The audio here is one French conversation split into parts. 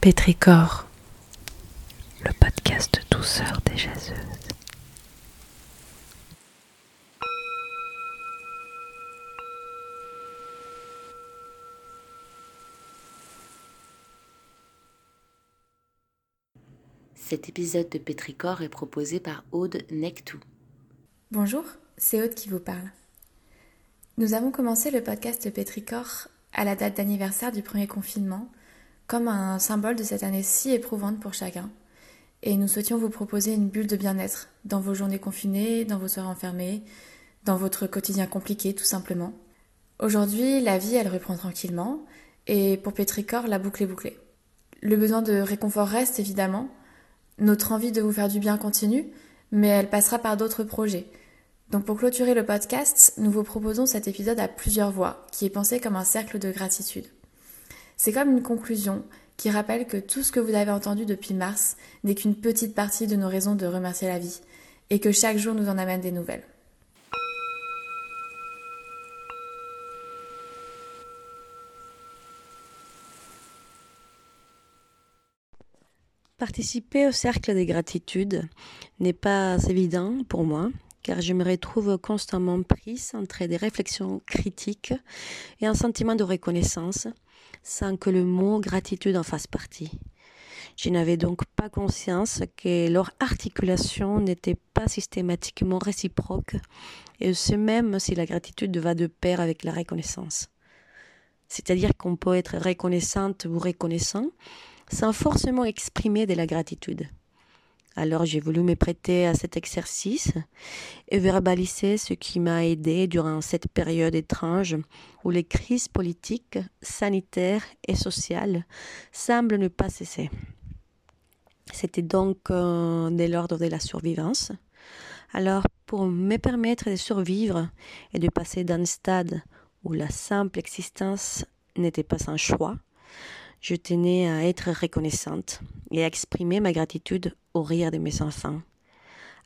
Pétricor, le podcast douceur des jaseuses. Cet épisode de Pétricor est proposé par Aude Nectou. Bonjour, c'est Aude qui vous parle. Nous avons commencé le podcast Pétricor à la date d'anniversaire du premier confinement, comme un symbole de cette année si éprouvante pour chacun. Et nous souhaitions vous proposer une bulle de bien-être dans vos journées confinées, dans vos soirées enfermées, dans votre quotidien compliqué tout simplement. Aujourd'hui, la vie, elle reprend tranquillement, et pour Pétricor, la boucle est bouclée. Le besoin de réconfort reste évidemment, notre envie de vous faire du bien continue, mais elle passera par d'autres projets. Donc pour clôturer le podcast, nous vous proposons cet épisode à plusieurs voix, qui est pensé comme un cercle de gratitude. C'est comme une conclusion qui rappelle que tout ce que vous avez entendu depuis mars n'est qu'une petite partie de nos raisons de remercier la vie, et que chaque jour nous en amène des nouvelles. Participer au cercle des gratitudes n'est pas évident pour moi, car je me retrouve constamment prise entre des réflexions critiques et un sentiment de reconnaissance, sans que le mot gratitude en fasse partie. Je n'avais donc pas conscience que leur articulation n'était pas systématiquement réciproque, et ce même si la gratitude va de pair avec la reconnaissance. C'est-à-dire qu'on peut être reconnaissante ou reconnaissant, sans forcément exprimer de la gratitude. Alors j'ai voulu me prêter à cet exercice et verbaliser ce qui m'a aidé durant cette période étrange où les crises politiques, sanitaires et sociales semblent ne pas cesser. C'était donc euh, de l'ordre de la survivance. Alors pour me permettre de survivre et de passer d'un stade où la simple existence n'était pas un choix, je tenais à être reconnaissante et à exprimer ma gratitude au rire de mes enfants.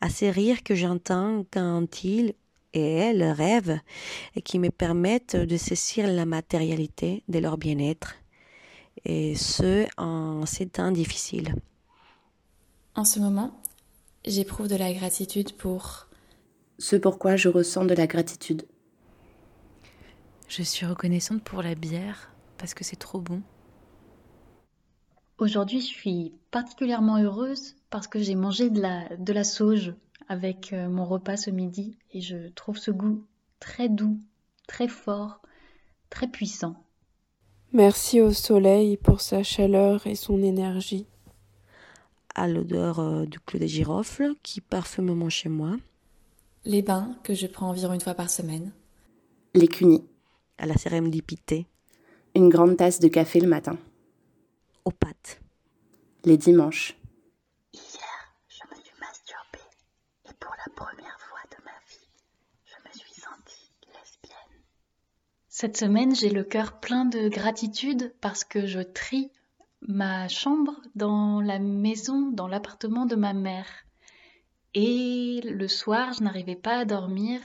À ces rires que j'entends quand ils et elles rêvent et qui me permettent de saisir la matérialité de leur bien-être, et ce en ces temps difficiles. En ce moment, j'éprouve de la gratitude pour Ce pourquoi je ressens de la gratitude. Je suis reconnaissante pour la bière parce que c'est trop bon. Aujourd'hui, je suis particulièrement heureuse parce que j'ai mangé de la, de la sauge avec euh, mon repas ce midi et je trouve ce goût très doux, très fort, très puissant. Merci au soleil pour sa chaleur et son énergie. À l'odeur euh, du clou de girofle qui parfume mon chez moi. les bains que je prends environ une fois par semaine, Les cunis. À la sérendipité. Une grande tasse de café le matin. Aux. Les dimanches. Hier, je me suis masturbée et pour la première fois de ma vie, je me suis sentie lesbienne. Cette semaine, j'ai le cœur plein de gratitude parce que je trie ma chambre dans la maison, dans l'appartement de ma mère. Et le soir, je n'arrivais pas à dormir.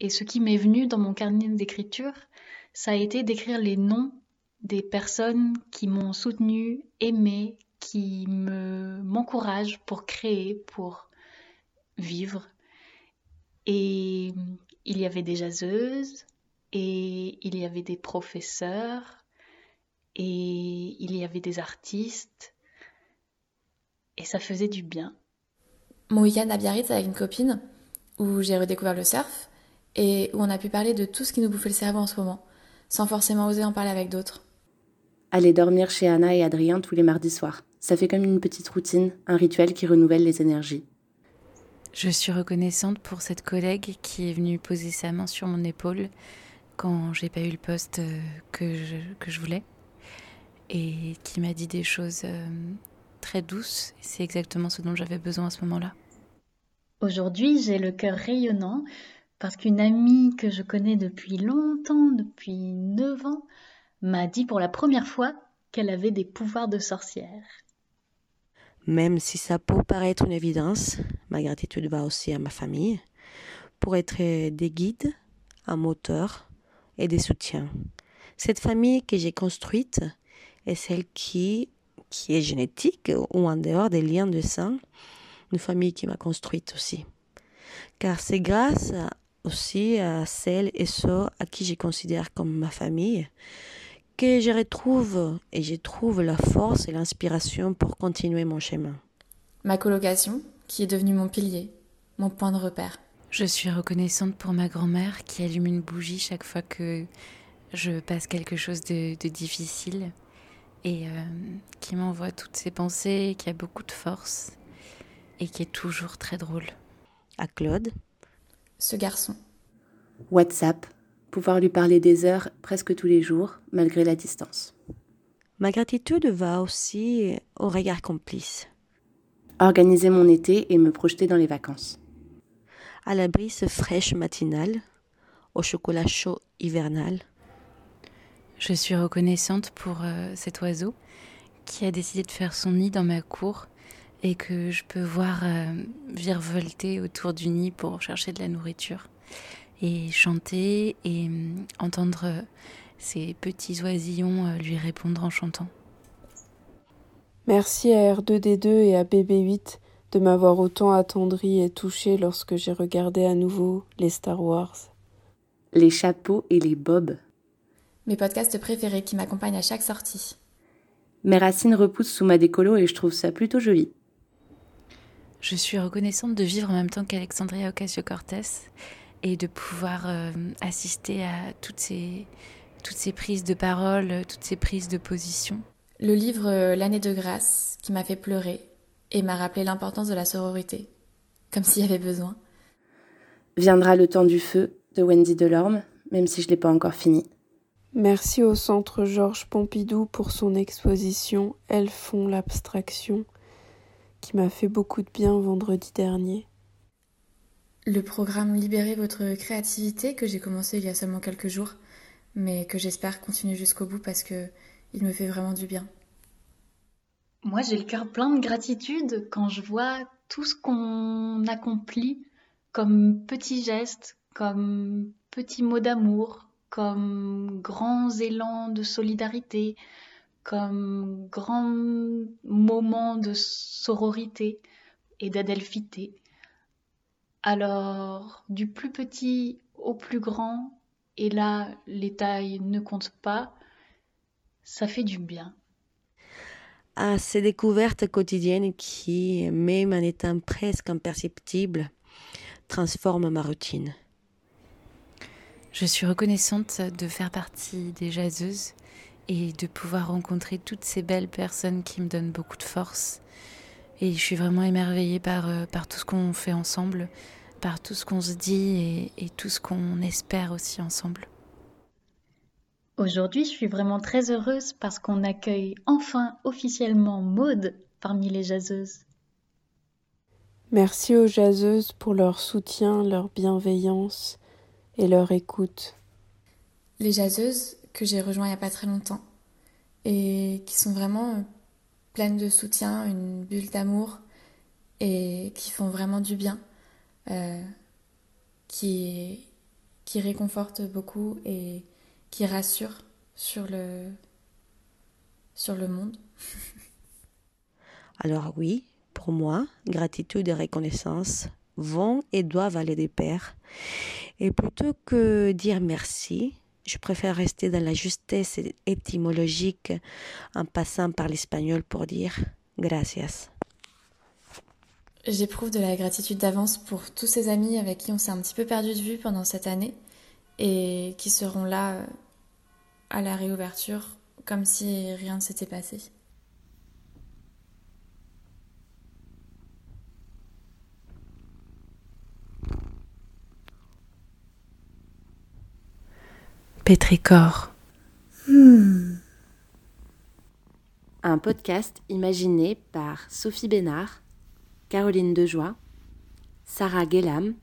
Et ce qui m'est venu dans mon carnet d'écriture, ça a été d'écrire les noms des personnes qui m'ont soutenu, aimé, qui me m'encouragent pour créer, pour vivre. Et il y avait des jaseuses, et il y avait des professeurs, et il y avait des artistes, et ça faisait du bien. mon week-end à Biarritz avec une copine, où j'ai redécouvert le surf, et où on a pu parler de tout ce qui nous bouffait le cerveau en ce moment, sans forcément oser en parler avec d'autres. Aller dormir chez Anna et Adrien tous les mardis soirs. Ça fait comme une petite routine, un rituel qui renouvelle les énergies. Je suis reconnaissante pour cette collègue qui est venue poser sa main sur mon épaule quand j'ai pas eu le poste euh, que je, que je voulais et qui m'a dit des choses euh, très douces. C'est exactement ce dont j'avais besoin à ce moment-là. Aujourd'hui, j'ai le cœur rayonnant parce qu'une amie que je connais depuis longtemps, depuis 9 ans, m'a dit pour la première fois qu'elle avait des pouvoirs de sorcière. Même si ça peut paraître une évidence, ma gratitude va aussi à ma famille pour être des guides, un moteur et des soutiens. Cette famille que j'ai construite est celle qui, qui est génétique ou en dehors des liens de sang, une famille qui m'a construite aussi. Car c'est grâce aussi à celles et ceux à qui je considère comme ma famille que je retrouve et je trouve la force et l'inspiration pour continuer mon chemin. Ma colocation, qui est devenue mon pilier, mon point de repère. Je suis reconnaissante pour ma grand-mère qui allume une bougie chaque fois que je passe quelque chose de, difficile et euh, qui m'envoie toutes ses pensées, qui a beaucoup de force et qui est toujours très drôle. À Claude. Ce garçon. WhatsApp. Pouvoir lui parler des heures presque tous les jours, malgré la distance. Ma gratitude va aussi au regard complice. Organiser mon été et me projeter dans les vacances. À la brise fraîche matinale, au chocolat chaud hivernal. Je suis reconnaissante pour euh, cet oiseau qui a décidé de faire son nid dans ma cour et que je peux voir euh, virevolter autour du nid pour chercher de la nourriture et chanter et euh, entendre ces petits oisillons lui répondre en chantant. Merci à R2D2 et à BB8 de m'avoir autant attendri et touché lorsque j'ai regardé à nouveau les Star Wars. Les chapeaux et les bobs. Mes podcasts préférés qui m'accompagnent à chaque sortie. Mes racines repoussent sous ma décolo et je trouve ça plutôt joli. Je suis reconnaissante de vivre en même temps qu'Alexandria Ocasio-Cortez et de pouvoir euh, assister à toutes ces, toutes ces prises de parole, toutes ces prises de position. Le livre euh, L'année de grâce qui m'a fait pleurer et m'a rappelé l'importance de la sororité, comme s'il y avait besoin. Viendra le temps du feu de Wendy Delorme, même si je ne l'ai pas encore fini. Merci au Centre Georges Pompidou pour son exposition Elles font l'abstraction, qui m'a fait beaucoup de bien vendredi dernier. Le programme Libérez votre créativité que j'ai commencé il y a seulement quelques jours, mais que j'espère continuer jusqu'au bout parce que il me fait vraiment du bien. Moi, j'ai le cœur plein de gratitude quand je vois tout ce qu'on accomplit comme petits gestes, comme petits mots d'amour, comme grands élans de solidarité, comme grands moments de sororité et d'adelphité. Alors, du plus petit au plus grand, et là, les tailles ne comptent pas, ça fait du bien. À ces découvertes quotidiennes qui, même en étant presque imperceptibles, transforment ma routine. Je suis reconnaissante de faire partie des jaseuses et de pouvoir rencontrer toutes ces belles personnes qui me donnent beaucoup de force. Et je suis vraiment émerveillée par, euh, par tout ce qu'on fait ensemble, par tout ce qu'on se dit et, et tout ce qu'on espère aussi ensemble. Aujourd'hui, je suis vraiment très heureuse parce qu'on accueille enfin officiellement Maude parmi les jaseuses. Merci aux jaseuses pour leur soutien, leur bienveillance et leur écoute. Les jaseuses que j'ai rejoints il n'y a pas très longtemps et qui sont vraiment pleines de soutien, une bulle d'amour et qui font vraiment du bien, euh, qui, qui réconfortent beaucoup et qui rassure sur le, sur le monde. Alors oui, pour moi, gratitude et reconnaissance vont et doivent aller de pair. Et plutôt que dire merci, je préfère rester dans la justesse étymologique en passant par l'espagnol pour dire gracias. J'éprouve de la gratitude d'avance pour tous ces amis avec qui on s'est un petit peu perdu de vue pendant cette année et qui seront là à la réouverture comme si rien ne s'était passé. Pétricor. Hmm. Un podcast imaginé par Sophie Bénard, Caroline Dejoie, Sarah Guélam,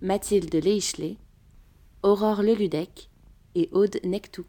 Mathilde Leichelet, Aurore Leludec et Aude Nectou.